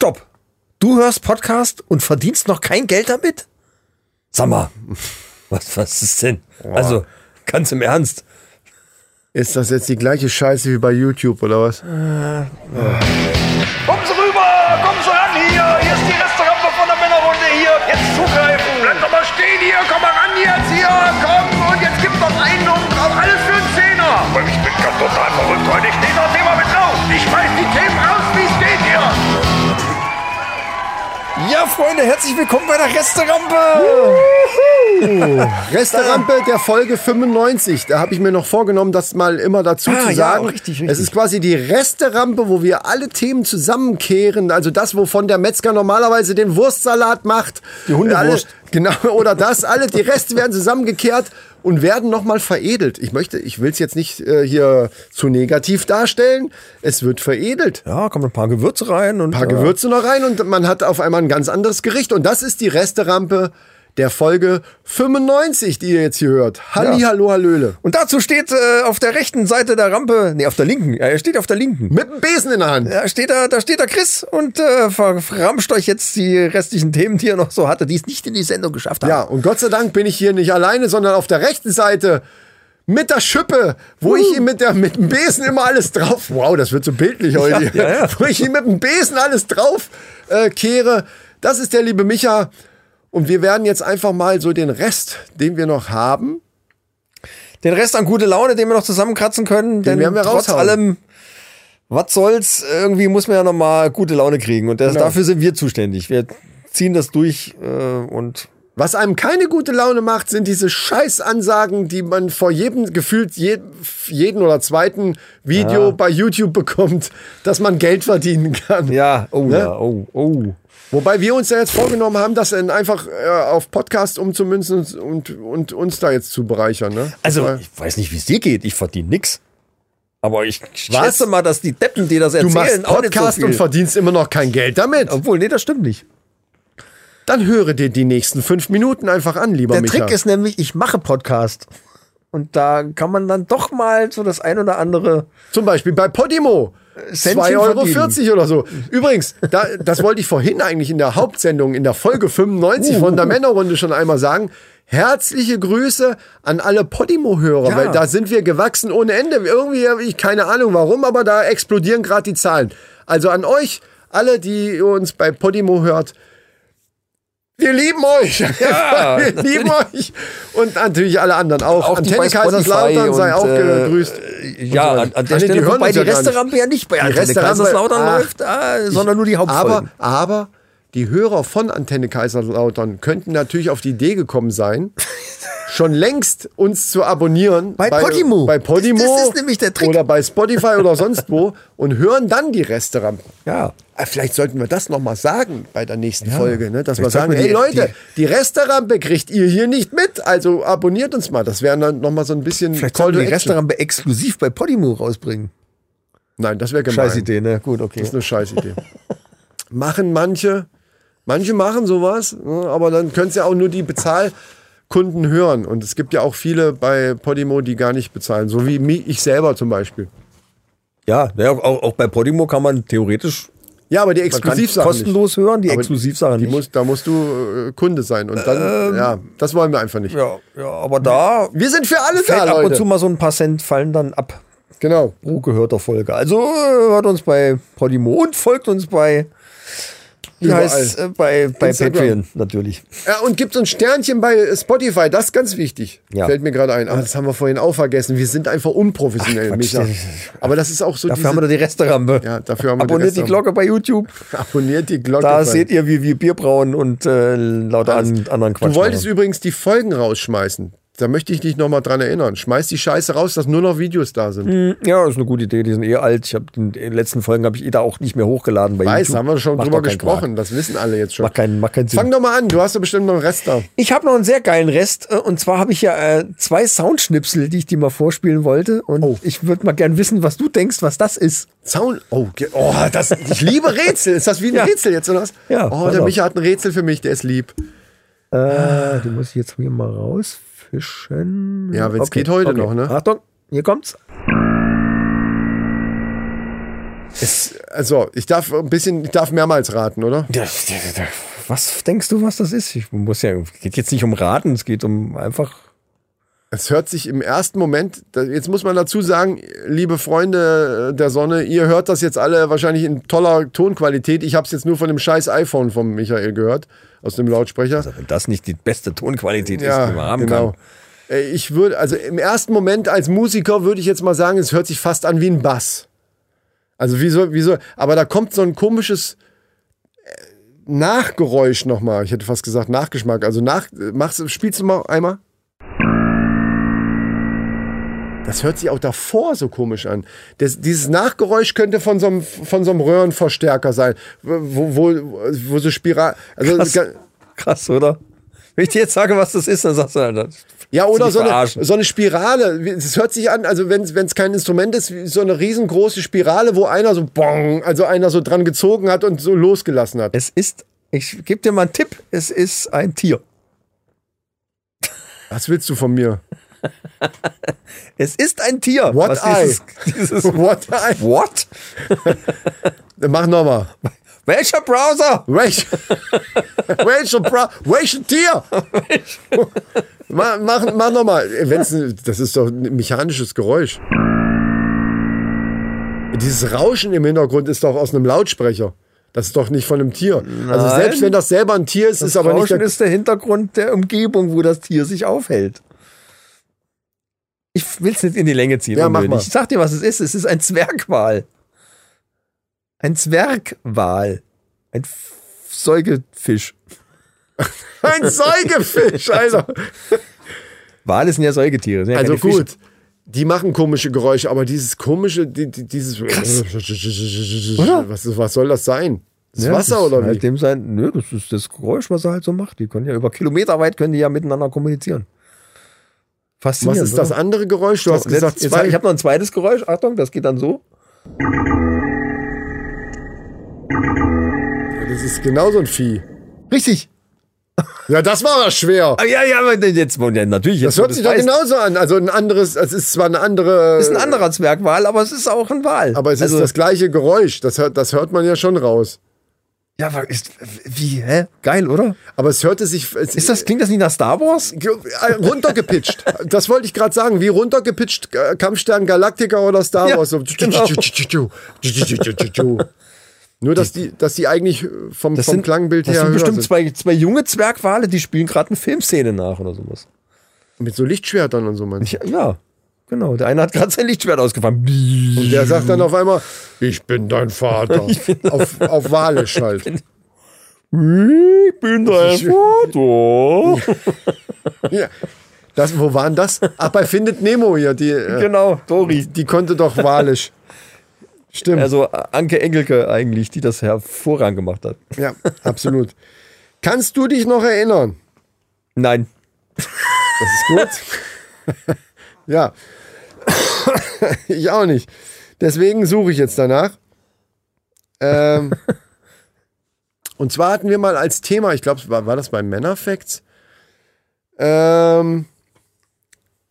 Stopp. Du hörst Podcast und verdienst noch kein Geld damit? Sag mal, was, was ist denn? Also, ganz im Ernst. Ist das jetzt die gleiche Scheiße wie bei YouTube oder was? Kommen Sie rüber, kommen Sie ran hier. Hier ist die Restaurante von der Männerrunde hier. Jetzt zugreifen. Bleib doch mal stehen hier. Komm mal ran jetzt hier. Komm und jetzt gibt's noch einen und drauf. Alles für einen Zehner. Ich bin ganz total verrückt heute. Ich stehe das Thema mit drauf. Ich schmeiß die Themen raus, Ja, Freunde, herzlich willkommen bei der Resterampe. Resterampe der Folge 95. Da habe ich mir noch vorgenommen, das mal immer dazu Ah, zu ja, sagen. richtig, richtig. Es ist quasi die Resterampe, wo wir alle Themen zusammenkehren. Also das, wovon der Metzger normalerweise den Wurstsalat macht. Die Hundewurst. Alle, genau, oder das. Alle, die Reste werden zusammengekehrt und werden nochmal veredelt. Ich möchte, ich will es jetzt nicht äh, hier zu negativ darstellen. Es wird veredelt. Ja, kommen ein paar Gewürze rein und Ein paar ja. Gewürze noch rein und man hat auf einmal ein ganz anderes Gericht. Und das ist die Resterampe der Folge 95, die ihr jetzt hier hört. Halli, Ja. hallo, hallöle. Und dazu steht äh, auf der rechten Seite der Rampe, nee, auf der linken, ja, er steht auf der linken. Mit dem Besen in der Hand. Da steht da, da steht da Chris und äh, verramscht euch jetzt die restlichen Themen, die er noch so hatte, die es nicht in die Sendung geschafft haben. Ja, und Gott sei Dank bin ich hier nicht alleine, sondern auf der rechten Seite mit der Schippe, wo ich ihm mit, der, mit dem Besen immer alles drauf, wow, das wird so bildlich heute, Ja, ja, ja. wo ich ihm mit dem Besen alles drauf äh, kehre. Das ist der liebe Micha. Und wir werden jetzt einfach mal so den Rest, den wir noch haben, Den Rest an gute Laune, den wir noch zusammenkratzen können, denn werden wir trotz raushauen. allem, was soll's, irgendwie muss man ja noch mal gute Laune kriegen und das, Genau. dafür sind wir zuständig. Wir ziehen das durch äh, und Was einem keine gute Laune macht, sind diese Scheißansagen, die man vor jedem gefühlt je, jeden oder zweiten Video bei YouTube bekommt, dass man Geld verdienen kann. ja, oh Ne? ja, oh, oh. Wobei wir uns ja jetzt vorgenommen haben, das dann einfach äh, auf Podcast umzumünzen und, und, uns da jetzt zu bereichern. Ne? Also, Weil- ich weiß nicht, wie es dir geht, ich verdiene nix. Aber ich schätze mal, dass die Deppen, die das du erzählen, machst auch nicht so Podcast viel. und verdienst immer noch kein Geld damit. Obwohl, nee, das stimmt nicht. Dann höre dir die nächsten fünf Minuten einfach an, lieber Der Micha. Trick ist nämlich, ich mache Podcast. Und da kann man dann doch mal so das ein oder andere. Zum Beispiel bei Podimo. Centchen 2,40 Euro verdienen. oder so. Übrigens, da, das wollte ich vorhin eigentlich in der Hauptsendung, in der Folge 95 von der Männerrunde schon einmal sagen. Herzliche Grüße an alle Podimo-Hörer, Ja. weil da sind wir gewachsen ohne Ende. Irgendwie habe ich keine Ahnung warum, aber da explodieren gerade die Zahlen. Also an euch, alle, die uns bei Podimo hört, wir lieben euch. Ja, wir lieben euch. Und natürlich alle anderen auch. Auch die Antenne Kaiserslautern sei auch äh, gegrüßt. Ja, an, an der die Stelle, hören wobei die ja gar nicht. Resterampe ja nicht bei Die Antenne Kaiserslautern Ach, läuft, ah, sondern nur die Hauptfolgen. Aber, aber die Hörer von Antenne Kaiserslautern könnten natürlich auf die Idee gekommen sein, schon längst uns zu abonnieren. Bei Podimo. Bei Podimo. Das- ist nämlich der Trick. Oder bei Spotify oder sonst wo und hören dann die Resterampen. ja. Ah, Vielleicht sollten wir das nochmal sagen bei der nächsten Folge, ne? dass wir Vielleicht sagen, sollten hey wir die- Leute, die, Resterampe kriegt ihr hier nicht mit, also abonniert uns mal. Das wäre dann nochmal so ein bisschen Vielleicht Call sollten wir die. Resterampe exklusiv bei Podimo rausbringen. Nein, das wäre gemein. Scheiß Idee, ne? Gut, okay. Das ist eine Scheißidee. machen manche, manche machen sowas, ne, aber dann können es ja auch nur die Bezahlkunden hören. Und es gibt ja auch viele bei Podimo, die gar nicht bezahlen, so wie ich selber zum Beispiel. Ja, ja auch, auch bei Podimo kann man theoretisch Ja, aber die Exklusivsachen kostenlos hören, die Aber Exklusivsachen Die nicht. muss, da musst du äh, Kunde sein. Und dann, ja, das wollen wir einfach nicht. ja, ja, aber da Wir sind für alle fällt da, ab und Leute. zu mal so ein paar Cent fallen dann ab Genau. pro gehörter Folge. Also äh, hört uns bei Podimo und folgt uns bei wie heißt äh, bei bei Instagram. Patreon natürlich. Ja, und gibt uns Sternchen bei Spotify, das ist ganz wichtig. Ja. Fällt mir gerade ein. Ach, das haben wir vorhin auch vergessen. Wir sind einfach unprofessionell, Ach. Micha. Aber das ist auch so Dafür haben wir da die Resterampe. Ja, dafür haben wir die Abonniert die Resterampe. Glocke bei YouTube. Abonniert die Glocke. Da seht ihr, wie wir Bier brauen und äh, lauter an, anderen Quatsch. Du wolltest machen. übrigens die Folgen rausschmeißen. Da möchte ich dich nochmal dran erinnern. Schmeiß die Scheiße raus, dass nur noch Videos da sind. Ja, das ist eine gute Idee. Die sind eh alt. Ich habe in den letzten Folgen habe ich eh da auch nicht mehr hochgeladen bei Weiß, YouTube. haben wir schon Macht drüber gesprochen. Das wissen alle jetzt schon. Macht keinen, macht keinen Sinn. Fang doch mal an. Du hast doch bestimmt noch einen Rest da. Ich habe noch einen sehr geilen Rest äh, und zwar habe ich ja äh, zwei Soundschnipsel, die ich dir mal vorspielen wollte und Oh. ich würde mal gern wissen, was du denkst, was das ist. Zaun. Oh, oh das, ich liebe Rätsel. Ist das wie ein Ja. Rätsel jetzt oder was? Ja, Oh, der auf. Micha hat ein Rätsel für mich. Der ist lieb. Äh, du musst jetzt hier mal rausfischen. Ja, wenn's geht heute noch, ne? Achtung, hier kommt's. Es, also, ich darf ein bisschen, ich darf mehrmals raten, oder? Was denkst du, was das ist? Ich muss ja, geht jetzt nicht um Raten, es geht um einfach. Es hört sich im ersten Moment, jetzt muss man dazu sagen, liebe Freunde der Sonne, ihr hört das jetzt alle wahrscheinlich in toller Tonqualität. Ich habe es jetzt nur von dem scheiß iPhone von Michael gehört, aus dem Lautsprecher. Wenn das nicht die beste Tonqualität ist, Ja, die man haben genau. kann. Äh, Ich würde, also im ersten Moment als Musiker würde ich jetzt mal sagen, es hört sich fast an wie ein Bass. Also wie so, wie so, aber da kommt so ein komisches äh, Nachgeräusch nochmal. Ich hätte fast gesagt Nachgeschmack. Also nach, machst, spielst du mal einmal? Das hört sich auch davor so komisch an. Das, dieses Nachgeräusch könnte von so einem, von so einem Röhrenverstärker sein, wo, wo, wo so Spiral, also Krass. Krass, oder? Wenn ich dir jetzt sage, was das ist, dann sagst du, Alter, Ja, oder so eine, so eine Spirale. Es hört sich an, also wenn es kein Instrument ist, wie so eine riesengroße Spirale, wo einer so bong, also einer so dran gezogen hat und so losgelassen hat. es ist, ich gebe dir mal einen Tipp, es ist ein Tier. Was willst du von mir? Es ist ein Tier. What was eye? dieses, dieses What? What? Mach nochmal. Welcher Browser? Welch, welcher Bra, welches Tier? mach mach, mach nochmal. Das ist doch ein mechanisches Geräusch. Dieses Rauschen im Hintergrund ist doch aus einem Lautsprecher. Das ist doch nicht von einem Tier. Also Nein. selbst wenn das selber ein Tier ist, Das ist aber nicht Rauschen der, ist der Hintergrund der Umgebung, wo das Tier sich aufhält. Ich will es nicht in die Länge ziehen. Ja, mach mal. Ich sag dir, was es ist. Es ist ein Zwergwal. Ein Zwergwal. Ein F- Säugefisch. Ein Säugefisch, Alter. Wale sind ja Säugetiere. Sind ja Also keine Fische. gut, die machen komische Geräusche, aber dieses komische, die, die, dieses. Oder? Was, was soll das sein? Das Ja, Wasser das oder halt wie? Dem sein, nö, das ist das Geräusch, was er halt so macht. Die können ja über Kilometer weit können die ja miteinander kommunizieren. Was Faszinierend. ist das andere Geräusch? Du hast Jetzt- gesagt, jetzt, zwei. ich habe noch ein zweites Geräusch. Achtung, das geht dann so. das ist genauso ein Vieh. Richtig. Ja, das war aber schwer. Ah, ja, ja, aber jetzt ja, natürlich. Das jetzt, wo hört sich doch genauso an. Also ein anderes, es ist zwar eine andere. Ist ein anderer Zwergwal, aber es ist auch ein Wal. Aber es also, ist das gleiche Geräusch. Das hört, das hört man ja schon raus. Ja, ist, wie, hä? Geil, oder? Aber es hörte sich. Es, Ist das, klingt das nicht nach Star Wars? Äh, runtergepitcht. das wollte ich gerade sagen. Wie runtergepitcht äh, Kampfstern Galactica oder Star Ja, Wars. Genau. Nur, dass die, dass die eigentlich vom, Das vom sind, Klangbild das her sind höher bestimmt sind. zwei, zwei junge Zwergwale, die spielen gerade eine Filmszene nach oder sowas. Mit so Lichtschwertern und so, man. Ja, ja, genau. Der eine hat gerade sein Lichtschwert ausgefahren. Und der sagt dann auf einmal, ich bin dein Vater. auf, auf Walisch halt. Ich bin dein Vater. Ja. Das, wo waren das? Ach, bei Findet Nemo hier. Die, äh, genau, Dori. die konnte doch Walisch. Stimmt. Also Anke Engelke eigentlich, die das hervorragend gemacht hat. Ja, absolut. Kannst du dich noch erinnern? Nein. Das ist gut. Ja. ich auch nicht. Deswegen suche ich jetzt danach. Ähm, und zwar hatten wir mal als Thema, ich glaube, war, war das bei Männerfacts, ähm,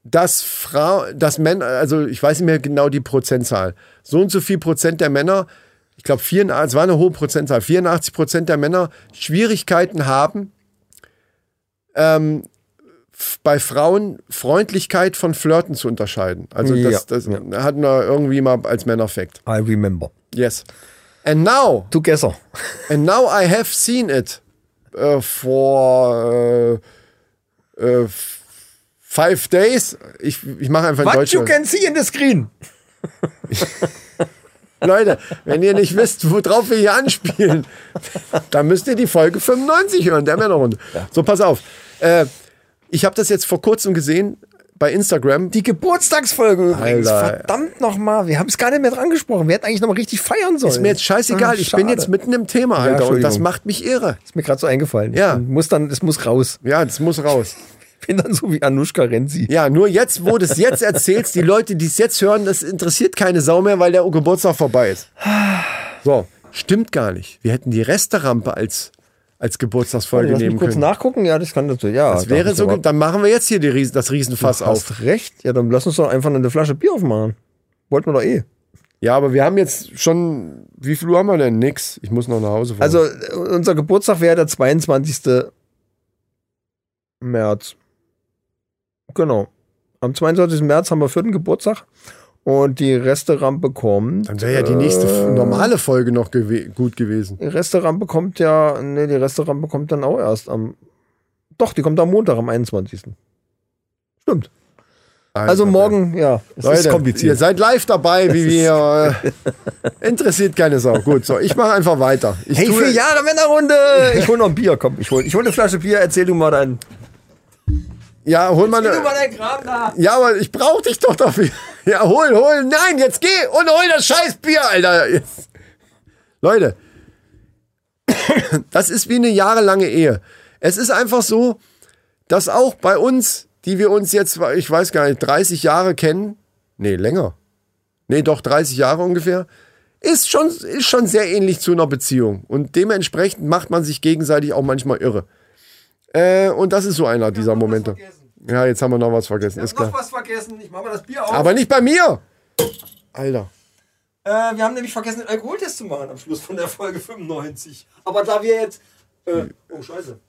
dass Frau, dass Männer, also ich weiß nicht mehr genau die Prozentzahl, so und so viel Prozent der Männer, ich glaube, es war eine hohe Prozentzahl, 84 Prozent der Männer Schwierigkeiten haben, ähm, bei Frauen Freundlichkeit von Flirten zu unterscheiden. Also das, Ja, das hatten wir irgendwie mal als Männerfact. I remember. Yes. And now, Together. and now I have seen it uh, for uh, uh, five days. Ich, ich mache einfach in What Deutsch. you can see in the screen. Leute, wenn ihr nicht wisst, worauf wir hier anspielen, dann müsst ihr die Folge 95 hören, der Männerrunde. So, pass auf. Äh, ich habe das jetzt vor kurzem gesehen bei Instagram. Die Geburtstagsfolge übrigens. Alter. Verdammt nochmal. Wir haben es gar nicht mehr dran gesprochen. Wir hätten eigentlich noch mal richtig feiern sollen. Ist mir jetzt scheißegal, Ah, ich bin jetzt mitten im Thema, Alter, und das macht mich irre. Ist mir gerade so eingefallen. Ja. Ich muss dann, es muss raus. Ja, das muss raus. Ich bin dann so wie Anushka Renzi. Ja, nur jetzt, wo du es jetzt erzählst, die Leute, die es jetzt hören, das interessiert keine Sau mehr, weil der Geburtstag vorbei ist. So, stimmt gar nicht. Wir hätten die Resterampe als, als Geburtstagsfolge nehmen kurz können. nachgucken. Ja, das kann natürlich. Ja, Das wäre so, gut. dann machen wir jetzt hier die Riesen, das Riesenfass auf. Hast recht. Ja, dann lass uns doch einfach eine Flasche Bier aufmachen. Wollten wir doch eh. Ja, aber wir haben jetzt schon, wie viel Uhr haben wir denn? Nix. Ich muss noch nach Hause fahren. Also äh, unser Geburtstag wäre der 22. März. Genau. Am 22. März haben wir vierten Geburtstag und die Resterampe kommt. dann wäre ja die nächste äh, normale Folge noch gewe gut gewesen. Die Resterampe kommt ja, nee, die Resterampe kommt dann auch erst am, doch, die kommt am Montag, am 21. Stimmt. Also morgen, ja, es Leute, ist ihr kompliziert. seid live dabei, wie wir. Äh, interessiert keine Sau. Gut, so, ich mache einfach weiter. Ich Hey, vier Jahre Männerrunde! Ich hol noch ein Bier, komm, ich hol, ich hol eine Flasche Bier, erzähl du mal dein, Ja, hol mal erzähl du mal dein Kram da. Ja, aber ich brauch dich doch dafür. Ja, hol, hol. Nein, jetzt geh und hol das scheiß Bier, Alter. Jetzt. Leute, das ist wie eine jahrelange Ehe. Es ist einfach so, dass auch bei uns, die wir uns jetzt, ich weiß gar nicht, 30 Jahre kennen, nee, länger. Nee, doch 30 Jahre ungefähr, ist schon, ist schon sehr ähnlich zu einer Beziehung. Und dementsprechend macht man sich gegenseitig auch manchmal irre. Äh, und das ist so einer dieser Momente. Ja, jetzt haben wir noch was vergessen, ist klar. was vergessen, ich mach mal das Bier auf. Aber nicht bei mir! Alter. Äh, wir haben nämlich vergessen, den Alkoholtest zu machen am Schluss von der Folge 95. Aber da wir jetzt. Äh, oh, Scheiße.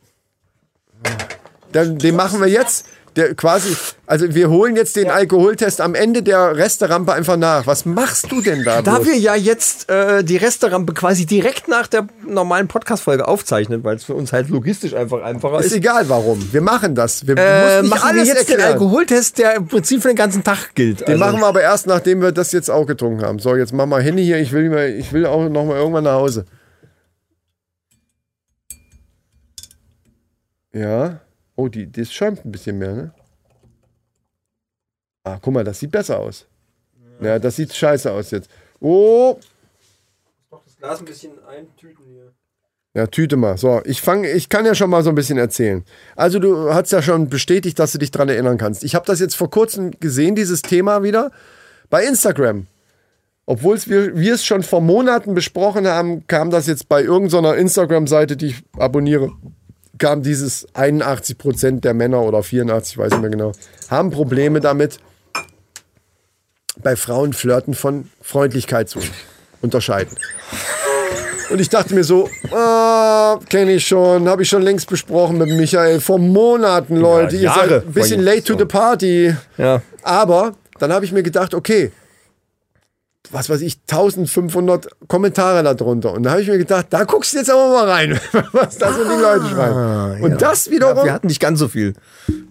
Den, den machen wir jetzt. Der quasi, also wir holen jetzt den Alkoholtest am Ende der Resterampe einfach nach. Was machst du denn da? Da wir ja jetzt äh, die Resterampe quasi direkt nach der normalen Podcast-Folge aufzeichnen, weil es für uns halt logistisch einfach einfacher ist ist, egal warum. Wir machen das. Wir äh, machen wir jetzt den erklären. Alkoholtest, der im Prinzip für den ganzen Tag gilt. Also Den machen wir aber erst, nachdem wir das jetzt auch getrunken haben. So, jetzt mach mal Handy hier. Ich will, mal, ich will auch noch mal irgendwann nach Hause. Ja. Oh, die, das schäumt ein bisschen mehr, ne? Ah, guck mal, das sieht besser aus. Ja, das sieht scheiße aus jetzt. Oh, das Glas ein bisschen eintüten hier. Ja, Tüte mal. So, ich fange, ich kann ja schon mal so ein bisschen erzählen. Also du hast ja schon bestätigt, dass du dich dran erinnern kannst. Ich habe das jetzt vor kurzem gesehen, dieses Thema wieder bei Instagram. Obwohl wir, wir es schon vor Monaten besprochen haben, kam das jetzt bei irgendeiner Instagram-Seite, die ich abonniere, kam dieses 81% der Männer oder 84, weiß nicht mehr genau, haben Probleme damit, bei Frauen Flirten von Freundlichkeit zu unterscheiden. Und ich dachte mir so, ah, kenne ich schon, habe ich schon längst besprochen mit Michael. Vor Monaten, Leute. Ihr Jahre seid ein bisschen late to the party. Ja. Aber dann habe ich mir gedacht, okay, was weiß ich, 1500 Kommentare darunter. Und da habe ich mir gedacht, da guckst du jetzt aber mal rein, was da so die Leute schreiben. Und das wiederum. Ah, Wir hatten nicht ganz so viel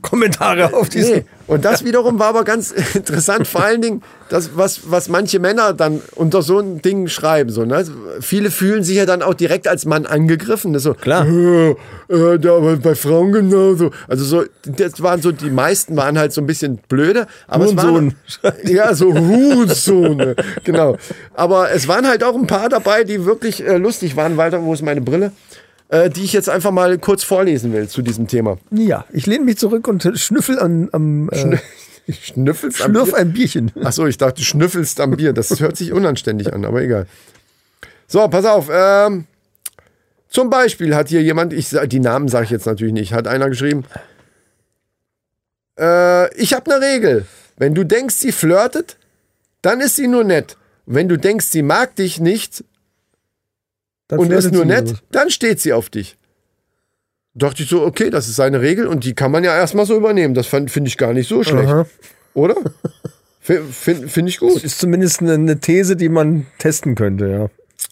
Kommentare auf diesen. Nee. Und das wiederum war aber ganz interessant, vor allen Dingen, das, was, was manche Männer dann unter so ein Ding schreiben. So, ne? Viele fühlen sich ja dann auch direkt als Mann angegriffen. Das so, Klar. Äh, äh, da, bei Frauen genauso. Also so, das waren so, die meisten waren halt so ein bisschen blöde. Aber es waren, ja, so Hurensohn. genau. Aber es waren halt auch ein paar dabei, die wirklich äh, lustig waren. Weiter, wo ist meine Brille? Äh, die ich jetzt einfach mal kurz vorlesen will zu diesem Thema. Ja, ich lehne mich zurück und schnüffel an, am äh, Schnüffelst am Schlürf Bier? ein Bierchen. Ach so, ich dachte, du schnüffelst am Bier. Das hört sich unanständig an, aber egal. So, pass auf. Ähm, zum Beispiel hat hier jemand, ich die Namen sage ich jetzt natürlich nicht, hat einer geschrieben. Äh, ich habe eine Regel. Wenn du denkst, sie flirtet, dann ist sie nur nett. Wenn du denkst, sie mag dich nicht Dann und ist nur nett, dann steht sie auf dich. Dachte ich so, okay, das ist seine Regel und die kann man ja erstmal so übernehmen. Das finde ich gar nicht so schlecht. Aha. Oder? Finde find, ich gut. Ist zumindest eine, eine These, die man testen könnte, ja.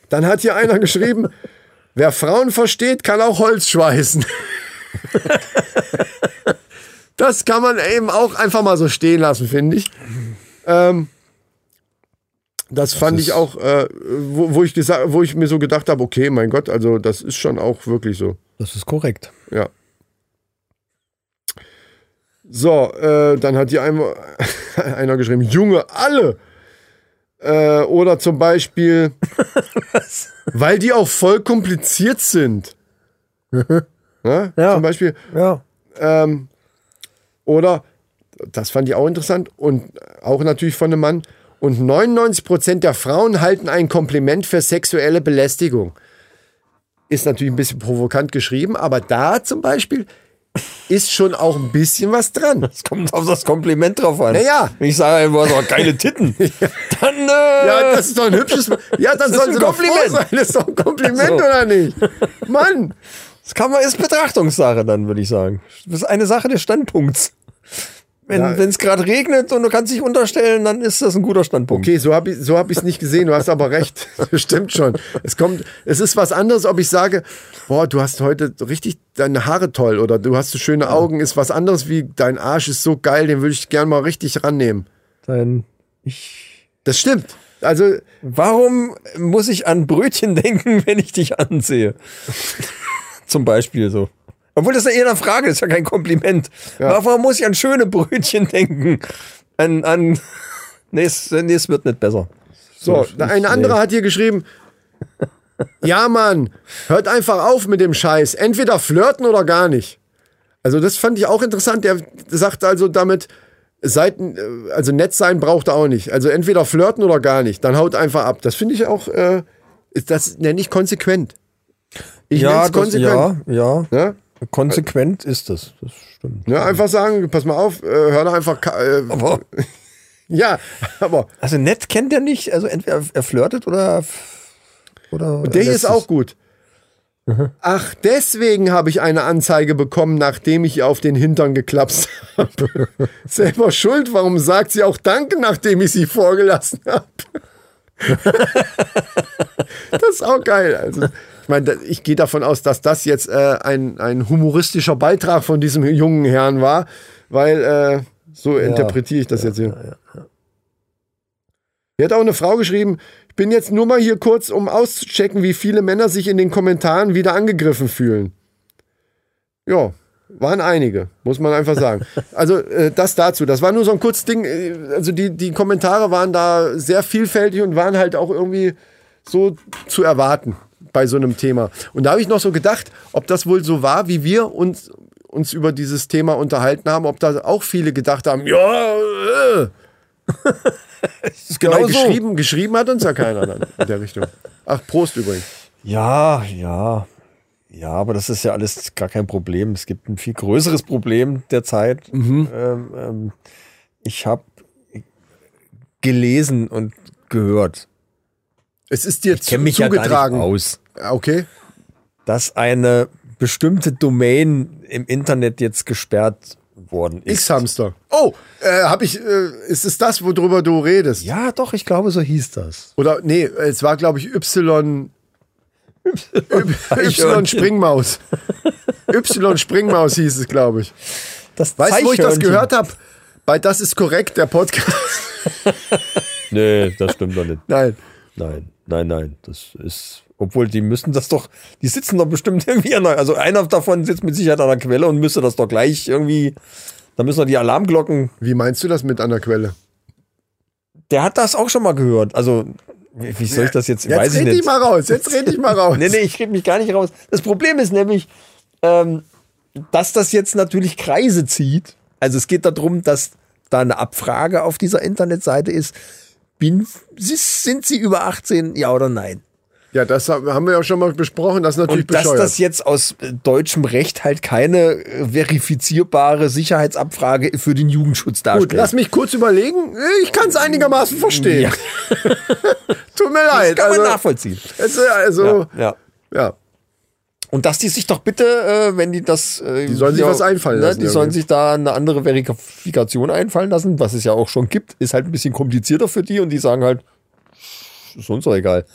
Dann hat hier einer geschrieben, wer Frauen versteht, kann auch Holz schweißen. das kann man eben auch einfach mal so stehen lassen, finde ich. Ähm, das fand ich auch, äh, wo, wo, ich gesagt, wo ich mir so gedacht habe, okay, mein Gott, also das ist schon auch wirklich so. Das ist korrekt. Ja. So, äh, dann hat hier einmal einer geschrieben, Junge, alle. Äh, oder zum Beispiel, weil die auch voll kompliziert sind. ne? Ja. Zum Beispiel, Ja. ähm, oder, das fand ich auch interessant und auch natürlich von einem Mann, und 99% der Frauen halten ein Kompliment für sexuelle Belästigung. Ist natürlich ein bisschen provokant geschrieben, aber da zum Beispiel ist schon auch ein bisschen was dran. Es kommt auf das Kompliment drauf an. Naja. Wenn ich sage, hast doch geile Titten, dann, äh, Ja, das ist doch ein hübsches. Ja, dann Das ist soll ein doch froh Kompliment. sein. Das ist doch ein Kompliment, So. oder nicht? Mann! das kann man, ist Betrachtungssache dann, würde ich sagen. Das ist eine Sache des Standpunkts. Wenn Ja. es gerade regnet und du kannst dich unterstellen, dann ist das ein guter Standpunkt. Okay, so habe ich so hab ich es nicht gesehen. Du hast aber recht. Das stimmt schon. Es kommt, es ist was anderes, ob ich sage, boah, du hast heute richtig deine Haare toll oder du hast so schöne Augen. Ist was anderes wie dein Arsch ist so geil, den würde ich gern mal richtig rannehmen. Dann, ich, Das stimmt. Also warum muss ich an Brötchen denken, wenn ich dich ansehe? Zum Beispiel so. Obwohl das ja eher eine Frage ist, ja kein Kompliment. Ja. Warum muss ich an schöne Brötchen denken? An, an, nee, es, nee, es wird nicht besser. So, Ich- eine andere hat hier geschrieben, ja Mann, hört einfach auf mit dem Scheiß. Entweder flirten oder gar nicht. Also das fand ich auch interessant. Der sagt also damit, Seiten, äh, also nett sein braucht er auch nicht. Also entweder flirten oder gar nicht. Dann haut einfach ab. Das finde ich auch, äh, das nenne ich konsequent. Ich ja, nenn's das, konsequent. ja, ja. Ne? Konsequent ist das. Das stimmt. Ne, einfach sagen, pass mal auf, äh, hör doch einfach, äh, Aber, ja, aber also nett kennt er nicht. Also entweder er flirtet oder, oder Der hier ist auch gut. Ach, deswegen habe ich eine Anzeige bekommen, nachdem ich ihr auf den Hintern geklapst habe. Selber schuld, warum sagt sie auch Danke, nachdem ich sie vorgelassen habe? das ist auch geil. Also, ich meine, ich gehe davon aus, dass das jetzt äh, ein, ein humoristischer Beitrag von diesem jungen Herrn war, weil äh, so interpretiere ich das jetzt hier. Hier hat auch eine Frau geschrieben, ich bin jetzt nur mal hier kurz, um auszuchecken, wie viele Männer sich in den Kommentaren wieder angegriffen fühlen. Ja, waren einige, muss man einfach sagen. Also äh, das dazu, das war nur so ein kurzes Ding. äh, Also die, die Kommentare waren da sehr vielfältig und waren halt auch irgendwie so zu erwarten bei so einem Thema. Und da habe ich noch so gedacht, ob das wohl so war, wie wir uns, uns über dieses Thema unterhalten haben, ob da auch viele gedacht haben, ja, äh, ist Genau so. geschrieben, geschrieben hat uns ja keiner dann in der Richtung. Ach, Prost übrigens. Ja, ja. Ja, aber das ist ja alles gar kein Problem. Es gibt ein viel größeres Problem derzeit. Mhm. Ähm, ähm, ich habe gelesen und gehört. Es ist dir Ich kenne mich ja zugetragen. nicht aus, Okay. dass eine bestimmte Domain im Internet jetzt gesperrt worden ist. X-Hamster. Oh, äh, hab ich, äh, ist es das, worüber du redest? Ja, doch, ich glaube, so hieß das. Oder, nee, es war, glaube ich, Y. Y Springmaus. Y Springmaus hieß es, glaube ich. Das Weißt du, wo ich das gehört habe? Bei Das ist korrekt, der Podcast. Nee, das stimmt doch nicht. Nein. Nein, nein, nein. Das ist, obwohl die müssen das doch, die sitzen doch bestimmt irgendwie an der, also einer davon sitzt mit Sicherheit an der Quelle und müsste das doch gleich irgendwie, da müssen doch die Alarmglocken, Wie meinst du das mit an der Quelle? der hat das auch schon mal gehört. Also, wie, soll ich das jetzt, Jetzt weiß ich red nicht. dich mal raus. Jetzt red dich mal raus. Nee, nee, ich rede mich gar nicht raus. Das Problem ist nämlich, ähm, dass das jetzt natürlich Kreise zieht. Also es geht darum, dass da eine Abfrage auf dieser Internetseite ist. Bin, sind Sie über 18, ja oder nein? Ja, das haben wir ja schon mal besprochen. Das ist natürlich Und dass bescheuert. das jetzt aus äh, deutschem Recht halt keine äh, verifizierbare Sicherheitsabfrage für den Jugendschutz darstellt. Gut, lass mich kurz überlegen. Ich kann es einigermaßen verstehen. Ja. Tut mir Das leid. kann man also, nachvollziehen. es, ist also, Ja, ja. ja. Und dass die sich doch bitte, äh, wenn die das. Äh, Die sollen sich was einfallen lassen Ne, die sollen irgendwie. sich da eine andere Verifikation einfallen lassen, was es ja auch schon gibt. Ist halt ein bisschen komplizierter für die und die sagen halt, ist uns doch egal.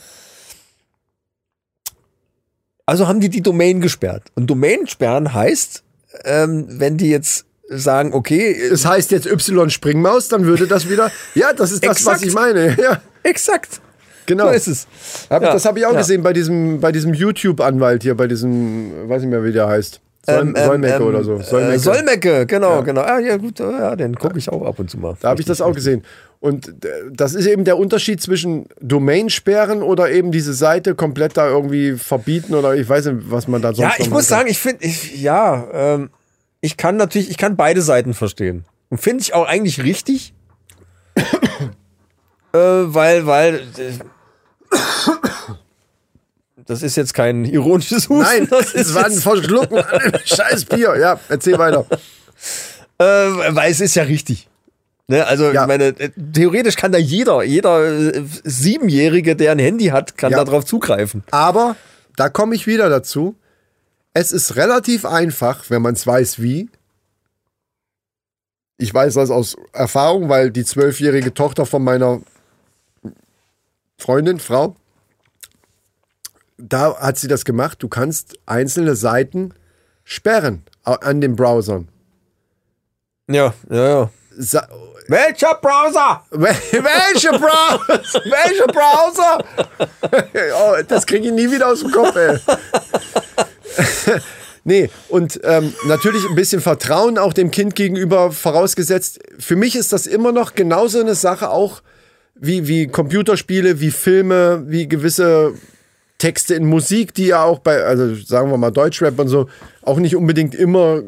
Also haben die die Domain gesperrt. Und Domain sperren heißt, ähm, wenn die jetzt sagen, okay, äh, Es heißt jetzt Y Springmaus, dann würde das wieder. Ja, das ist das, was Exakt. ich meine. Ja, exakt. genau. So ist es. Hab, Ja, das habe ich auch ja. gesehen bei diesem, bei diesem YouTube-Anwalt hier, bei diesem, weiß nicht mehr, wie der heißt. Soll, Ähm, ähm, Solmecke ähm, oder so. Solmecke, äh, Solmecke genau, Ja. genau. Ah, ja, gut, ja, den gucke ich auch ab und zu mal. Da habe ich das auch gesehen. Und äh, das ist eben der Unterschied zwischen Domain sperren oder eben diese Seite komplett da irgendwie verbieten oder ich weiß nicht, was man da sonst Ja, ich muss kann. sagen, ich finde, ja, ähm, ich kann natürlich, ich kann beide Seiten verstehen. Und finde ich auch eigentlich richtig. äh, weil, weil, äh, das ist jetzt kein ironisches Husten. Nein, das ist war ein Verschlucken an einem scheiß Bier. Ja, erzähl weiter. äh, weil es ist ja richtig. Ne, also Ja. ich meine, äh, theoretisch kann da jeder, jeder äh, Siebenjährige, der ein Handy hat, kann Ja. darauf zugreifen. Aber da komme ich wieder dazu. Es ist relativ einfach, wenn man es weiß, wie. Ich weiß das aus Erfahrung, weil die zwölfjährige Tochter von meiner Freundin, Frau, da hat sie das gemacht. Du kannst einzelne Seiten sperren an den Browsern. Ja, ja, ja. Welcher Browser? Wel- Welche Browser? Welche Browser? oh, das kriege ich nie wieder aus dem Kopf, ey. nee, und ähm, natürlich ein bisschen Vertrauen auch dem Kind gegenüber vorausgesetzt. Für mich ist das immer noch genauso eine Sache auch wie, wie Computerspiele, wie Filme, wie gewisse Texte in Musik, die ja auch bei, also sagen wir mal Deutschrap und so, auch nicht unbedingt immer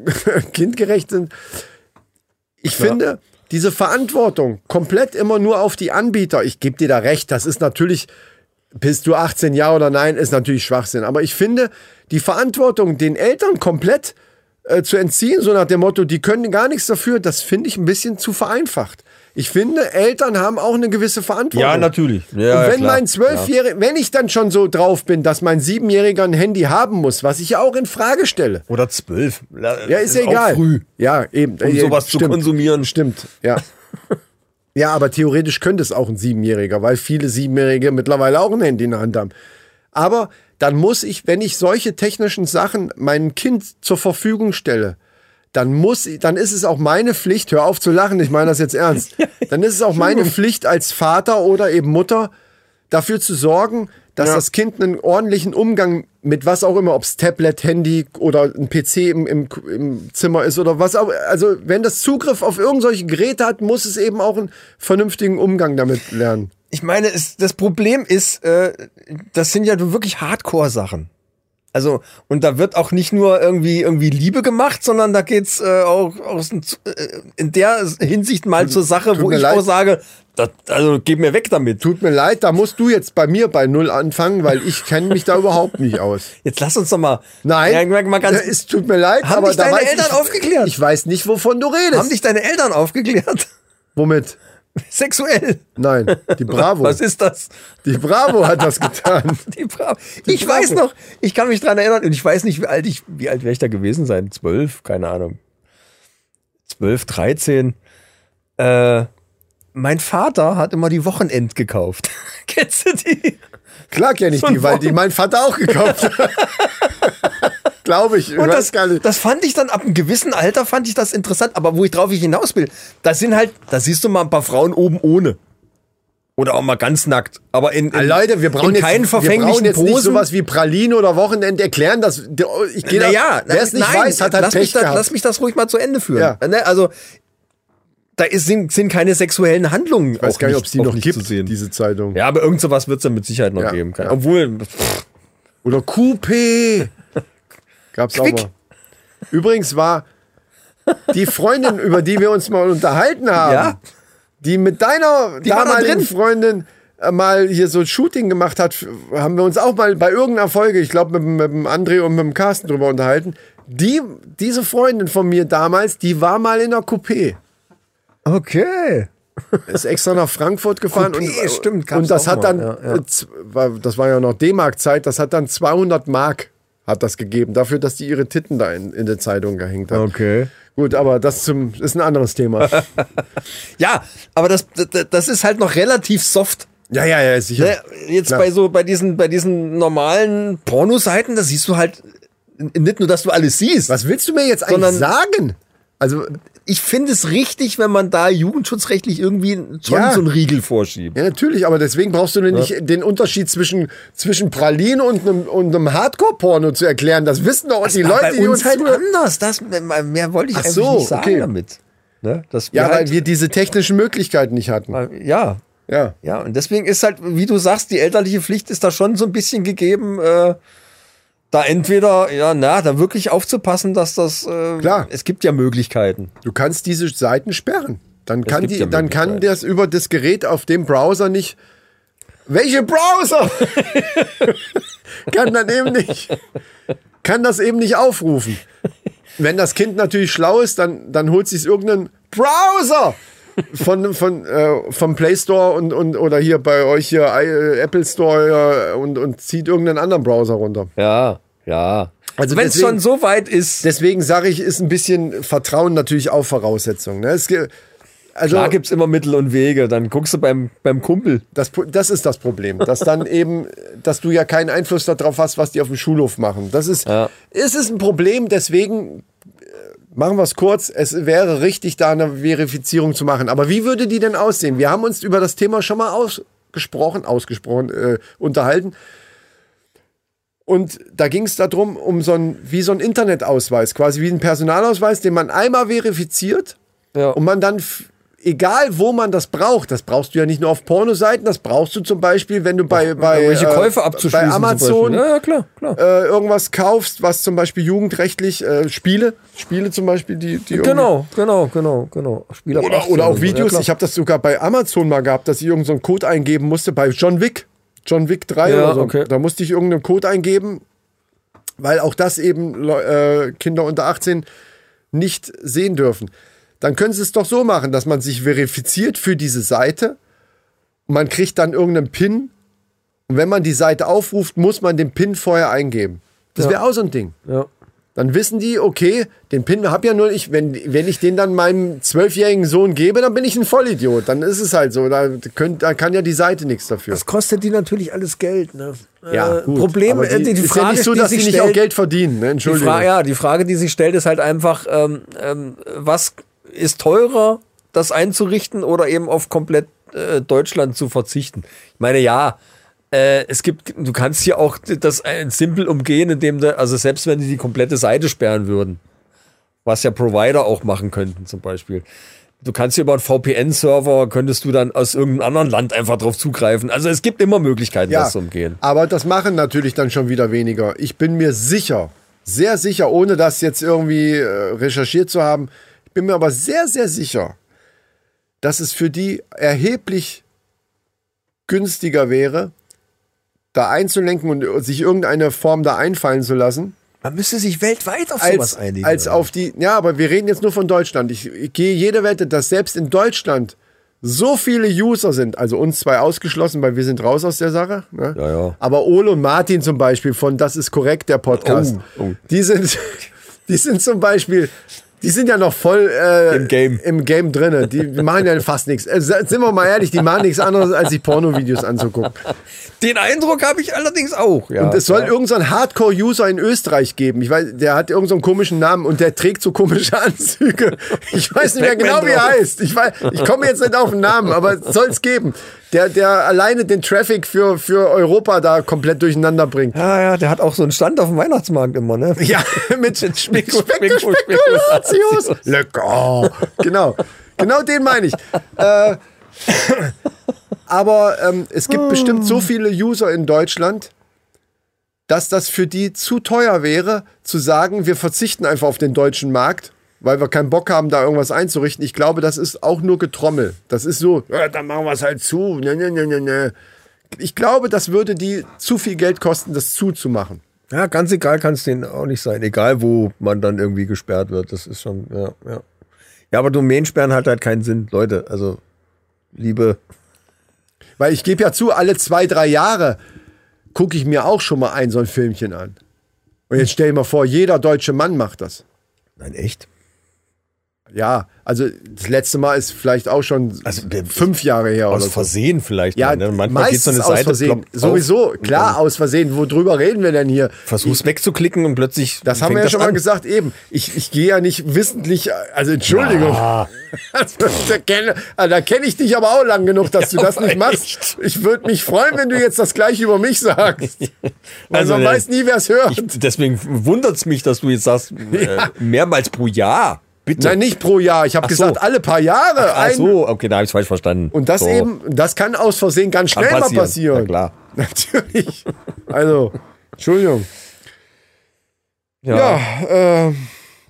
kindgerecht sind. Ich finde, diese Verantwortung komplett immer nur auf die Anbieter, ich gebe dir da recht, das ist natürlich, bist du 18 Jahre oder nein, ist natürlich Schwachsinn. Aber ich finde, die Verantwortung den Eltern komplett äh, zu entziehen, so nach dem Motto, die können gar nichts dafür, das finde ich ein bisschen zu vereinfacht. Ich finde, Eltern haben auch eine gewisse Verantwortung. Ja, natürlich. Ja, Und ja, wenn klar. mein Zwölfjähriger, wenn ich dann schon so drauf bin, dass mein Siebenjähriger ein Handy haben muss, was ich ja auch in Frage stelle. Oder zwölf. Ja, ist ja auch egal. früh. Ja, eben. Um Äh, sowas zu konsumieren. Stimmt, ja. ja, aber theoretisch könnte es auch ein Siebenjähriger, weil viele Siebenjährige mittlerweile auch ein Handy in der Hand haben. Aber dann muss ich, wenn ich solche technischen Sachen meinem Kind zur Verfügung stelle, dann muss dann ist es auch meine Pflicht, hör auf zu lachen, ich meine das jetzt ernst, dann ist es auch meine Pflicht als Vater oder eben Mutter, dafür zu sorgen, dass Ja. das Kind einen ordentlichen Umgang mit was auch immer, ob es Tablet, Handy oder ein PC im, im, im Zimmer ist oder was auch. Also wenn das Zugriff auf irgendwelche Geräte hat, muss es eben auch einen vernünftigen Umgang damit lernen. Ich meine, es, das Problem ist, äh, das sind ja wirklich Hardcore-Sachen. Also, und da wird auch nicht nur irgendwie, irgendwie Liebe gemacht, sondern da geht's äh, auch aus, äh, in der Hinsicht mal zur Sache, wo ich leid. auch sage, das, also geh mir weg damit. Tut mir leid, da musst du jetzt bei mir bei Null anfangen, weil ich kenne mich da überhaupt nicht aus. Jetzt lass uns doch mal. Nein, Ja, mal, mal ganz, es tut mir leid, Haben aber dich deine Eltern ich, aufgeklärt? Ich weiß nicht, wovon du redest. haben dich deine Eltern aufgeklärt? Womit? Sexuell. Nein, die Bravo. Was ist das? Die Bravo hat das getan. Die Bravo. Ich Bravo. weiß noch, ich kann mich dran erinnern und ich weiß nicht, wie alt ich, wie alt wäre ich da gewesen sein? Zwölf, keine Ahnung. Zwölf, dreizehn. Äh, mein Vater hat immer die Wochenend gekauft. Kennst du die? Klar kenne ich So die, weil die mein Vater auch gekauft hat. Glaube ich. Und das, nicht. das fand ich dann ab einem gewissen Alter fand ich das interessant, aber wo ich drauf ich hinaus will, da sind halt, da siehst du mal ein paar Frauen oben ohne. Oder auch mal ganz nackt. Aber in, in, Ah, Leute, wir brauchen in jetzt, keinen wir brauchen verfänglichen jetzt nicht Posen. sowas wie Praline oder Wochenend erklären. Das, ich gehe naja, da, wer es nicht weiß, hat halt lass, Pech mich da, gehabt. lass mich das ruhig mal zu Ende führen. Ja. Ne, Also, da ist, sind, sind keine sexuellen Handlungen ich weiß gar nicht, nicht, ob es die noch nicht gibt, zu sehen. diese Zeitung. Ja, aber irgend sowas wird es dann mit Sicherheit noch Ja, geben. Kann. ja. Obwohl, Oder Coupé. Gab's auch Quick. mal. Übrigens war die Freundin, über die wir uns mal unterhalten haben, Ja. die mit deiner da damaligen. Freundin äh, mal hier so ein Shooting gemacht hat, haben wir uns auch mal bei irgendeiner Folge, ich glaube mit, dem- mit dem André und mit dem Carsten drüber unterhalten. Die, diese Freundin von mir damals, die war mal in einer Coupé. okay. Ist extra nach Frankfurt gefahren Coupé, und, stimmt, gab's und das auch hat mal, dann, ja, ja. äh, das war ja noch D-Mark-Zeit, das hat dann 200 Mark hat das gegeben, dafür, dass die ihre Titten da in, in der Zeitung gehängt hat. Okay. Gut, aber das zum, ist ein anderes Thema. Ja, aber das, das, das ist halt noch relativ soft. ja, ja, ja, sicher. Ne? Jetzt Klar. bei so, bei diesen, bei diesen normalen Pornoseiten, da siehst du halt nicht nur, dass du alles siehst. Was willst du mir jetzt eigentlich sagen? Also, Ich finde es richtig, wenn man da jugendschutzrechtlich irgendwie schon Ja. so einen Riegel vorschiebt. ja, natürlich, aber deswegen brauchst du denn nicht den Unterschied zwischen, zwischen Pralinen und einem, und einem Hardcore-Porno zu erklären. Das wissen doch die war Leute, bei die uns uns halt anders. Das, mehr wollte ich Ach so, nicht sagen okay. damit. Ne? Ja, weil halt, wir diese technischen Möglichkeiten nicht hatten. ja, Ja. ja. Und deswegen ist halt, wie du sagst, die elterliche Pflicht ist da schon so ein bisschen gegeben, äh, da entweder, ja, na, da wirklich aufzupassen, dass das, äh, Klar. es gibt ja Möglichkeiten. Du kannst diese Seiten sperren. Dann kann, die, ja dann kann das über das Gerät auf dem Browser nicht Welche Browser? kann dann eben nicht, kann das eben nicht aufrufen. Wenn das Kind natürlich schlau ist, dann, dann holt sich irgendeinen Browser von, von, äh, vom Play Store und, und, oder hier bei euch hier äh, Apple Store und, und zieht irgendeinen anderen Browser runter. Ja, ja. Also wenn es schon so weit ist, Deswegen sage ich, ist ein bisschen Vertrauen natürlich auch Voraussetzung. Ne? Es, also, klar gibt's immer Mittel und Wege. Dann guckst du beim, beim Kumpel. Das, das ist das Problem, dass dann eben, dass du ja keinen Einfluss darauf hast, was die auf dem Schulhof machen. Das ist, Ja. es ist ein Problem, deswegen machen wir es kurz. Es wäre richtig, da eine Verifizierung zu machen. Aber wie würde die denn aussehen? Wir haben uns über das Thema schon mal ausgesprochen, ausgesprochen, äh, unterhalten. Und da ging es darum, um so ein, wie so ein Internetausweis, quasi wie ein Personalausweis, den man einmal verifiziert Ja. und man dann, egal wo man das braucht, das brauchst du ja nicht nur auf Pornoseiten, das brauchst du zum Beispiel, wenn du bei, bei, äh, Käufe abzuschließen. bei Amazon. Ja, ja, klar, klar. äh, irgendwas kaufst, was zum Beispiel jugendrechtlich, äh, Spiele, Spiele zum Beispiel, die, die genau, genau, genau, genau. Spiel ab Oder, 18 oder auch. Videos. Ja, ich habe das sogar bei Amazon mal gehabt, dass ich irgendeinen so einen Code eingeben musste bei John Wick. John Wick 3 Ja, oder so. okay. Da musste ich irgendeinen Code eingeben, weil auch das eben äh, Kinder unter 18 nicht sehen dürfen. Dann können sie es doch so machen, dass man sich verifiziert für diese Seite. Und man kriegt dann irgendeinen PIN. Und wenn man die Seite aufruft, muss man den PIN vorher eingeben. Das Ja. wäre auch so ein Ding. ja. Dann wissen die, okay, den PIN habe ja nur ich. Wenn, wenn ich den dann meinem zwölfjährigen Sohn gebe, dann bin ich ein Vollidiot. Dann ist es halt so. Da, könnt, da kann ja die Seite nichts dafür. Das kostet die natürlich alles Geld. Ne? ja, äh, gut. Problem, Aber äh, die, die ist Frage ja nicht so, die dass sie nicht stellt, auch Geld verdienen. Ne? die Entschuldigung. Frage, ja, die Frage, die sich stellt, ist halt einfach, ähm, ähm, was ist teurer, das einzurichten oder eben auf komplett äh, Deutschland zu verzichten? Ich meine, ja, äh, es gibt, du kannst hier auch das ein simpel umgehen, indem du, also selbst wenn die die komplette Seite sperren würden, was ja Provider auch machen könnten zum Beispiel. Du kannst hier über einen VPN-Server, könntest du dann aus irgendeinem anderen Land einfach drauf zugreifen. Also es gibt immer Möglichkeiten, ja, das zu umgehen. aber das machen natürlich dann schon wieder weniger. Ich bin mir sicher, sehr sicher, ohne das jetzt irgendwie äh, recherchiert zu haben, bin mir aber sehr, sehr sicher, dass es für die erheblich günstiger wäre, da einzulenken und sich irgendeine Form da einfallen zu lassen, Man müsste sich weltweit auf als, als auf die. Ja, aber wir reden jetzt nur von Deutschland. Ich, ich gehe jede Wette, dass selbst in Deutschland so viele User sind, also uns zwei ausgeschlossen, weil wir sind raus aus der Sache. Ne? Ja, ja. Aber Ole und Martin zum Beispiel von Das ist korrekt, der Podcast, Oh, oh. die sind, die sind zum Beispiel, die sind ja noch voll äh, Im Game. im Game drinne. Die machen ja fast nichts. Äh, sind wir mal ehrlich, die machen nichts anderes, als sich Pornovideos anzugucken. Den Eindruck habe ich allerdings auch. Ja, Und es soll ja. irgendein so Hardcore-User in Österreich geben. Ich weiß, der hat irgendeinen so komischen Namen und der trägt so komische Anzüge. Ich weiß nicht mehr genau, wie er heißt. Ich, weiß, ich komme jetzt nicht auf den Namen, aber soll es geben. Der, der alleine den Traffic für, für Europa da komplett durcheinander bringt. Ja, ja, der hat auch so einen Stand auf dem Weihnachtsmarkt immer, ne? Ja, mit Speku- Speku- Speku- Spekulatius. Lecker. Genau. Genau den meine ich. Äh, aber ähm, es gibt bestimmt so viele User in Deutschland, dass das für die zu teuer wäre, zu sagen, wir verzichten einfach auf den deutschen Markt, weil wir keinen Bock haben, da irgendwas einzurichten. Ich glaube, das ist auch nur Getrommel. Das ist so, ja, dann machen wir es halt zu. Ne, ne, ne, ne, ne. Ich glaube, das würde die zu viel Geld kosten, das zuzumachen. Ja, ganz egal kann es denen auch nicht sein. Egal, wo man dann irgendwie gesperrt wird. Das ist schon, ja, ja. Ja, aber Domainsperren hat halt keinen Sinn, Leute. Also, liebe. Weil ich gebe ja zu, alle zwei, drei Jahre gucke ich mir auch schon mal ein so ein Filmchen an. Und jetzt stell dir mal vor, jeder deutsche Mann macht das. Nein, echt? Ja, also das letzte Mal ist vielleicht auch schon Also, fünf Jahre her Aus so. Versehen vielleicht. Ja, mal, ne? Manchmal geht so eine aus Seite Versehen. Sowieso, klar, aus Versehen. Worüber reden wir denn hier? Versuch's wegzuklicken und plötzlich. Das haben wir ja schon mal an. gesagt, eben. Ich, ich gehe ja nicht wissentlich, also Entschuldigung. Also, da kenne also, da kenn ich dich aber auch lang genug, dass du Ja, das nicht machst. echt. Ich würde mich freuen, wenn du jetzt das gleiche über mich sagst. Also, man äh, weiß nie, wer es hört. Ich, deswegen wundert's mich, dass du jetzt sagst, äh, mehrmals pro Jahr. Bitte. Nein, nicht pro Jahr. Ich habe Ach so. gesagt, alle paar Jahre. Ach ein, so, okay, da habe ich falsch verstanden. Und das so. eben, das kann aus Versehen ganz Kann schnell passieren. mal passieren. Ja, klar. Natürlich. Also, Entschuldigung. Ja. Ja, äh,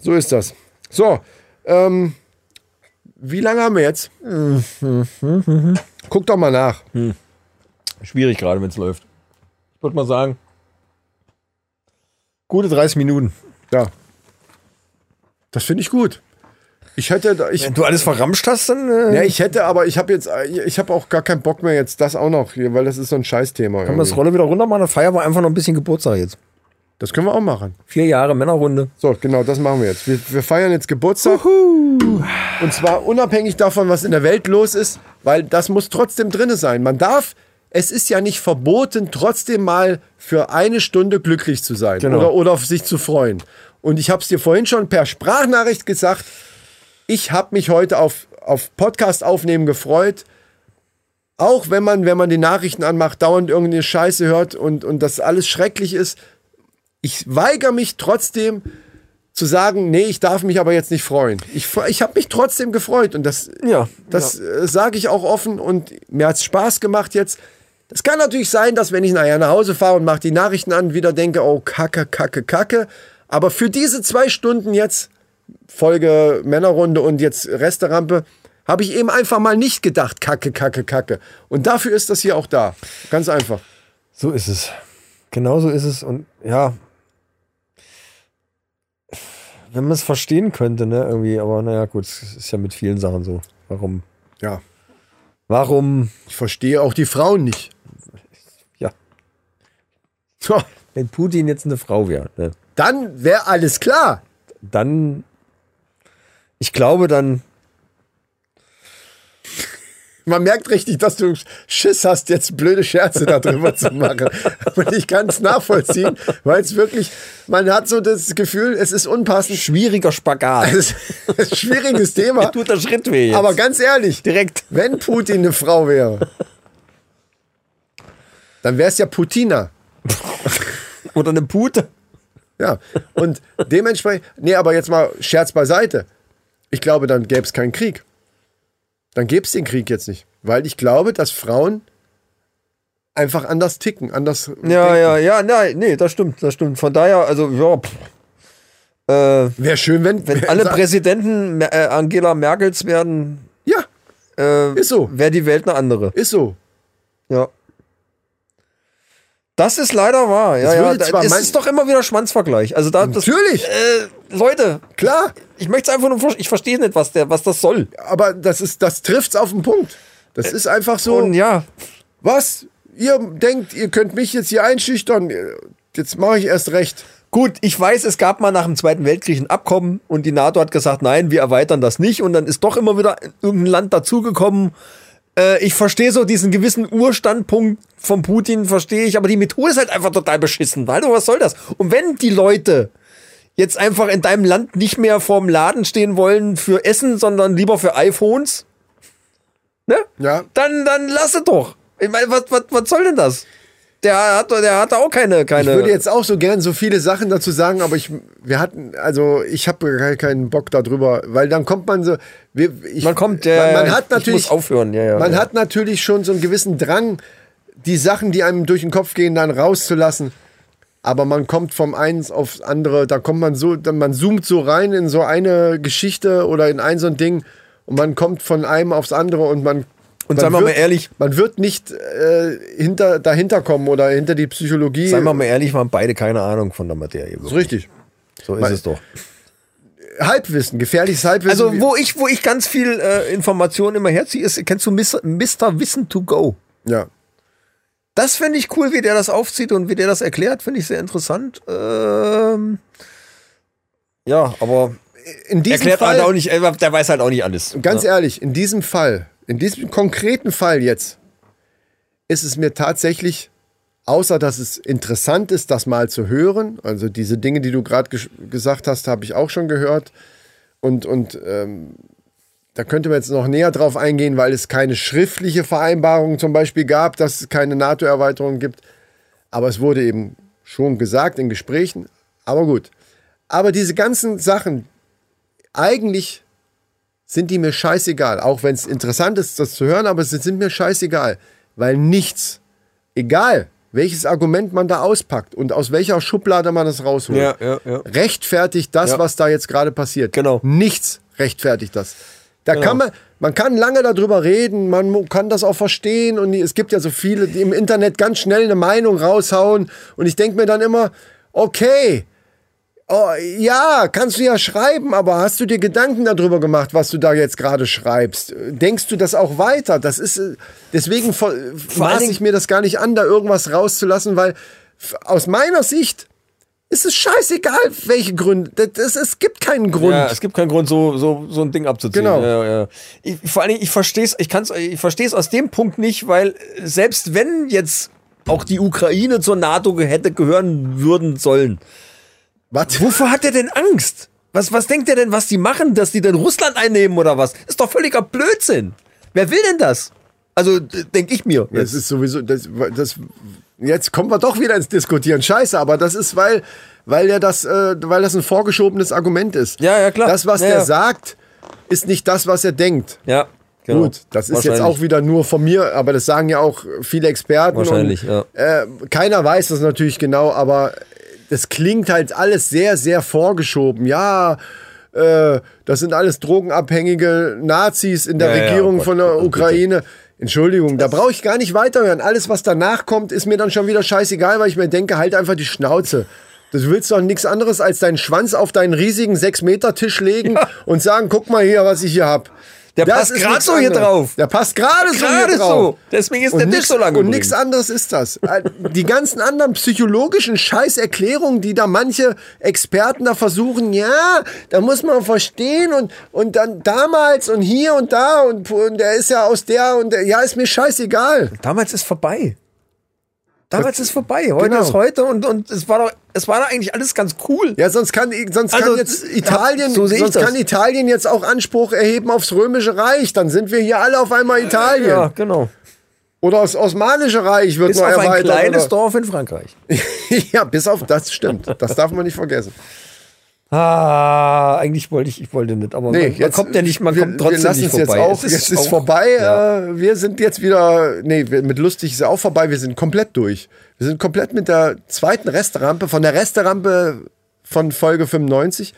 so ist das. So, ähm, wie lange haben wir jetzt? Guck doch mal nach. schwierig gerade, wenn es läuft. Ich würde mal sagen, gute 30 Minuten. Ja. Das finde ich gut. Ich hätte, ich, Wenn du alles verramscht hast, dann. Äh, ja, ich hätte, aber ich habe jetzt, ich habe auch gar keinen Bock mehr jetzt das auch noch, hier, weil das ist so ein Scheißthema. Können wir das. Rolle wieder runter machen? Dann feiern wir einfach noch ein bisschen Geburtstag jetzt. Das können wir auch machen. Vier Jahre Männerrunde. So, genau, das machen wir jetzt. Wir, wir feiern jetzt Geburtstag. Und zwar unabhängig davon, was in der Welt los ist, weil das muss trotzdem drinne sein. Man darf, es ist ja nicht verboten, trotzdem mal für eine Stunde glücklich zu sein Genau. oder, oder auf sich zu freuen. Und ich habe es dir vorhin schon per Sprachnachricht gesagt, ich habe mich heute auf, auf Podcast aufnehmen gefreut. Auch wenn man, wenn man die Nachrichten anmacht, dauernd irgendeine Scheiße hört und, und das alles schrecklich ist. Ich weigere mich trotzdem zu sagen, nee, ich darf mich aber jetzt nicht freuen. Ich, ich habe mich trotzdem gefreut und das, Ja, das äh, sage ich auch offen und mir hat es Spaß gemacht jetzt. Das kann natürlich sein, dass wenn ich nachher nach Hause fahre und mache die Nachrichten an, wieder denke, oh, kacke, kacke, kacke. Aber für diese zwei Stunden jetzt, Folge Männerrunde und jetzt Resterampe, habe ich eben einfach mal nicht gedacht, kacke, kacke, kacke. Und dafür ist das hier auch da. Ganz einfach. So ist es. Genau so ist es. Und ja. Wenn man es verstehen könnte, ne, irgendwie, aber naja, gut, es ist ja mit vielen Sachen so. Warum? Ja. Warum? Ich verstehe auch die Frauen nicht. Ja, So, wenn Putin jetzt eine Frau wäre, ne, dann wäre alles klar. dann. Ich glaube dann. Man merkt richtig, dass du Schiss hast, jetzt blöde Scherze darüber zu machen. Und ich kann es nachvollziehen, weil es wirklich, man hat so das Gefühl, es ist unpassend. Schwieriger Spagat. Es ist ein schwieriges Thema. Tut der Schritt weh jetzt. Aber ganz ehrlich, direkt. wenn Putin eine Frau wäre, dann wäre es ja Putina. Oder eine Pute. Ja, und dementsprechend, nee, aber jetzt mal Scherz beiseite. Ich glaube, dann gäbe es keinen Krieg. Dann gäbe es den Krieg jetzt nicht. Weil ich glaube, dass Frauen einfach anders ticken, anders. Ja, ja, ja, nein, nee, das stimmt, das stimmt. Von daher, also, ja, pff. äh, Wäre schön, wenn, wenn alle Präsidenten Mer- äh, Angela Merkels werden, Ja, äh, Ist so. wäre die Welt eine andere. ist so. Ja. Das ist leider wahr. Ja, Das ja. würde Da, zwar es mein- ist doch immer wieder Schwanzvergleich. Also da, das, Natürlich. äh, Leute, Klar, ich möchte es einfach nur, ich verstehe nicht, was der, was das soll. aber das ist, das trifft's auf den Punkt. Das ist einfach so. Und ja, Was? Ihr denkt, ihr könnt mich jetzt hier einschüchtern? Jetzt mache ich erst recht. Gut, ich weiß, es gab mal nach dem Zweiten Weltkrieg ein Abkommen und die NATO hat gesagt, nein, wir erweitern das nicht und dann ist doch immer wieder irgendein Land dazugekommen. Äh, ich verstehe so diesen gewissen Urstandpunkt von Putin, verstehe ich, aber die Methode ist halt einfach total beschissen. Alter, was soll das? Und wenn die Leute jetzt einfach in deinem Land nicht mehr vorm Laden stehen wollen für Essen, sondern lieber für iPhones, ne? Ja. Dann, dann lass es doch. Ich meine, was, was, was soll denn das? Der hat, der hat auch keine, keine. Ich würde jetzt auch so gern so viele Sachen dazu sagen, aber ich, wir hatten, also ich habe gar keinen Bock darüber, weil dann kommt man so, wir, ich, Man kommt, ja, man, man hat ich natürlich, aufhören, ja, ja, man ja. hat natürlich schon so einen gewissen Drang, die Sachen, die einem durch den Kopf gehen, dann rauszulassen. Aber man kommt vom eins aufs andere, da kommt man so, man zoomt so rein in so eine Geschichte oder in ein so ein Ding und man kommt von einem aufs andere und man Und man seien wir mal ehrlich. man wird nicht äh, hinter, dahinter kommen oder hinter die Psychologie. Seien wir mal ehrlich, wir haben beide keine Ahnung von der Materie. Das ist richtig. So ist es doch. Halbwissen, gefährliches Halbwissen. Also, wo ich, wo ich ganz viel äh, Informationen immer herziehe, ist, kennst du Mr. Mr. Wissen to Go? ja. Das finde ich cool, wie der das aufzieht und wie der das erklärt, finde ich sehr interessant. Ähm, ja, aber In diesem erklärt Fall, halt auch nicht, äh, der weiß halt auch nicht alles. ganz ja. ehrlich, in diesem Fall, in diesem konkreten Fall jetzt, ist es mir tatsächlich, außer dass es interessant ist, das mal zu hören, also diese Dinge, die du gerade ges gesagt hast, habe ich auch schon gehört. Und, und ähm, da könnte man jetzt noch näher drauf eingehen, weil es keine schriftliche Vereinbarung zum Beispiel gab, dass es keine NATO-Erweiterung gibt. Aber es wurde eben schon gesagt in Gesprächen. Aber gut. Aber diese ganzen Sachen, eigentlich sind die mir scheißegal. Auch wenn es interessant ist, das zu hören, aber sie sind mir scheißegal. Weil nichts, egal welches Argument man da auspackt und aus welcher Schublade man das rausholt, Ja, ja, ja. rechtfertigt das, was da jetzt gerade passiert. Genau. Nichts rechtfertigt das. Da Genau. kann man, man kann lange darüber reden, man kann das auch verstehen und es gibt ja so viele, die im Internet ganz schnell eine Meinung raushauen und ich denke mir dann immer, okay, oh, ja, kannst du ja schreiben, aber hast du dir Gedanken darüber gemacht, was du da jetzt gerade schreibst? Denkst du das auch weiter? Das ist, äh, deswegen maß Dingen- ich mir das gar nicht an, da irgendwas rauszulassen, weil aus meiner Sicht ist es scheißegal, welche Gründe. Das, es gibt keinen Grund. Ja, es gibt keinen Grund, so, so, so ein Ding abzuziehen. Genau. Ja, ja. Ich, vor allen Dingen, ich verstehe es, ich kann's, ich verstehe es aus dem Punkt nicht, weil äh, selbst wenn jetzt auch die Ukraine zur NATO hätte gehören würden sollen, Was? wovor hat er denn Angst? Was, was denkt er denn, was die machen, dass die denn Russland einnehmen oder was? Ist doch völliger Blödsinn. Wer will denn das? Also, denke ich mir. Das ist sowieso, das, das, jetzt kommen wir doch wieder ins Diskutieren. Scheiße, aber das ist, weil, weil ja das, äh, weil das ein vorgeschobenes Argument ist. Ja, ja, klar. Das, was Ja, der ja. sagt, ist nicht das, was er denkt. ja, genau. Gut, das ist jetzt auch wieder nur von mir, aber das sagen ja auch viele Experten. Wahrscheinlich, und, Äh, keiner weiß das natürlich genau, aber das klingt halt alles sehr, sehr vorgeschoben. Ja, äh, das sind alles drogenabhängige Nazis in der Ja, ja, Regierung oh Gott, von der oh bitte. Ukraine. Entschuldigung, da brauche ich gar nicht weiterhören. Alles, was danach kommt, ist mir dann schon wieder scheißegal, weil ich mir denke, halt einfach die Schnauze. Du willst doch nichts anderes als deinen Schwanz auf deinen riesigen 6-Meter-Tisch legen und sagen, guck mal hier, was ich hier hab. Der Das passt nichts so hier anderes. drauf. Der passt gerade so Gerade hier drauf. so. Deswegen ist der Tisch nix, so lang Und nichts anderes ist das. Äh, Die ganzen anderen psychologischen Scheißerklärungen, die da manche Experten da versuchen, ja, da muss man verstehen und, und dann damals und hier und da und, und der ist ja aus der und der, ja, ist mir scheißegal. Damals ist vorbei. Damals ist vorbei. Heute Genau. ist heute und, und es war doch, es war doch eigentlich alles ganz cool. Ja, sonst kann, sonst Also, kann jetzt Italien, so sehe ich sonst das. kann Italien jetzt auch Anspruch erheben aufs Römische Reich. Dann sind wir hier alle auf einmal Italien. Ja, genau. Oder das Osmanische Reich wird Bis noch auf ein erweitert. kleines oder? Dorf in Frankreich. ja, bis auf das stimmt. Das darf man nicht vergessen. Ah, eigentlich wollte ich, ich wollte nicht, aber man, man kommt ja nicht, man wir, kommt trotzdem nicht es vorbei. Jetzt auch, Es jetzt ist auch- vorbei. Ja. Äh, wir sind jetzt wieder, nee, mit lustig ist ja auch vorbei. Wir sind komplett durch. Wir sind komplett mit der zweiten Resterampe, von der Resterampe von Folge 95.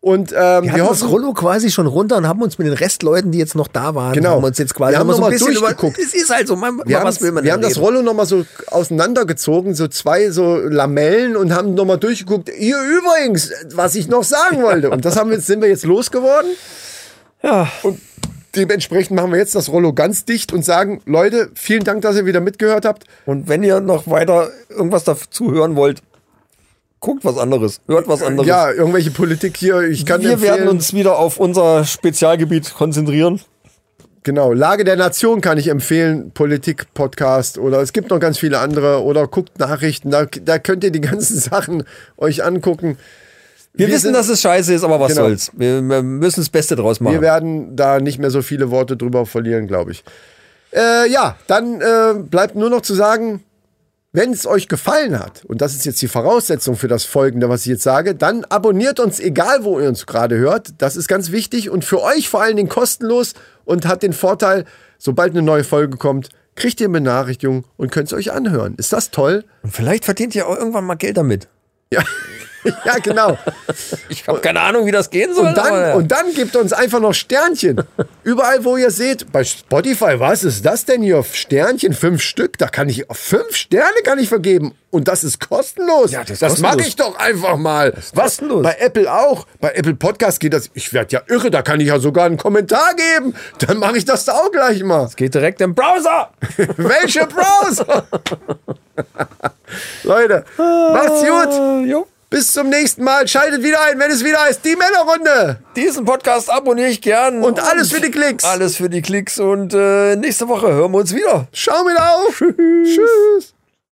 Und ähm, Wir wir, hatten das Rollo quasi schon runter und haben uns mit den Restleuten, die jetzt noch da waren, Genau. haben uns jetzt quasi Wir haben noch mal noch so ein bisschen durchgeguckt. Über, es ist halt so, man, wir, was haben, will man wir haben das reden? Rollo nochmal so auseinandergezogen, so zwei so Lamellen und haben nochmal durchgeguckt. Hier übrigens, was ich noch sagen wollte. Und das haben wir, sind wir jetzt losgeworden. Ja, Und dementsprechend machen wir jetzt das Rollo ganz dicht und sagen, Leute, vielen Dank, dass ihr wieder mitgehört habt. und wenn ihr noch weiter irgendwas dazu hören wollt, guckt was anderes, hört was anderes. Ja, irgendwelche Politik hier, ich kann wir empfehlen, werden uns wieder auf unser Spezialgebiet konzentrieren. genau, Lage der Nation kann ich empfehlen, Politik-Podcast oder es gibt noch ganz viele andere oder guckt Nachrichten, da, da könnt ihr die ganzen Sachen euch angucken. Wir, Wir wissen, sind- dass es scheiße ist, aber was Genau. soll's. Wir, wir müssen das Beste draus machen. Wir werden da nicht mehr so viele Worte drüber verlieren, glaube ich. Äh, ja, dann äh, bleibt nur noch zu sagen, wenn es euch gefallen hat, und das ist jetzt die Voraussetzung für das Folgende, was ich jetzt sage, dann abonniert uns, egal wo ihr uns gerade hört. Das ist ganz wichtig und für euch vor allen Dingen kostenlos und hat den Vorteil, sobald eine neue Folge kommt, kriegt ihr Benachrichtigung und könnt es euch anhören. Ist das toll? Und vielleicht verdient ihr auch irgendwann mal Geld damit. Ja, ja genau. Ich habe keine Ahnung, wie das gehen soll. Und dann, ja. und dann gebt uns einfach noch Sternchen. Überall, wo ihr seht, bei Spotify, was ist das denn hier? Sternchen, fünf Stück, da kann ich, fünf Sterne kann ich vergeben. Und das ist kostenlos. Ja, das ist das kostenlos. mache ich doch einfach mal. Was? kostenlos. Bei Apple auch. Bei Apple Podcast geht das. Ich werde ja irre, da kann ich ja sogar einen Kommentar geben. Dann mache ich das da auch gleich mal. Geht direkt im Browser. Welche Browser? Leute, macht's gut. Äh, jo. Bis zum nächsten Mal. Schaltet wieder ein, wenn es wieder heißt, die Männerrunde. Diesen Podcast abonniere ich gern. Und alles für die Klicks. Alles für die Klicks. Und äh, nächste Woche hören wir uns wieder. Schau mir auf. Tschüss.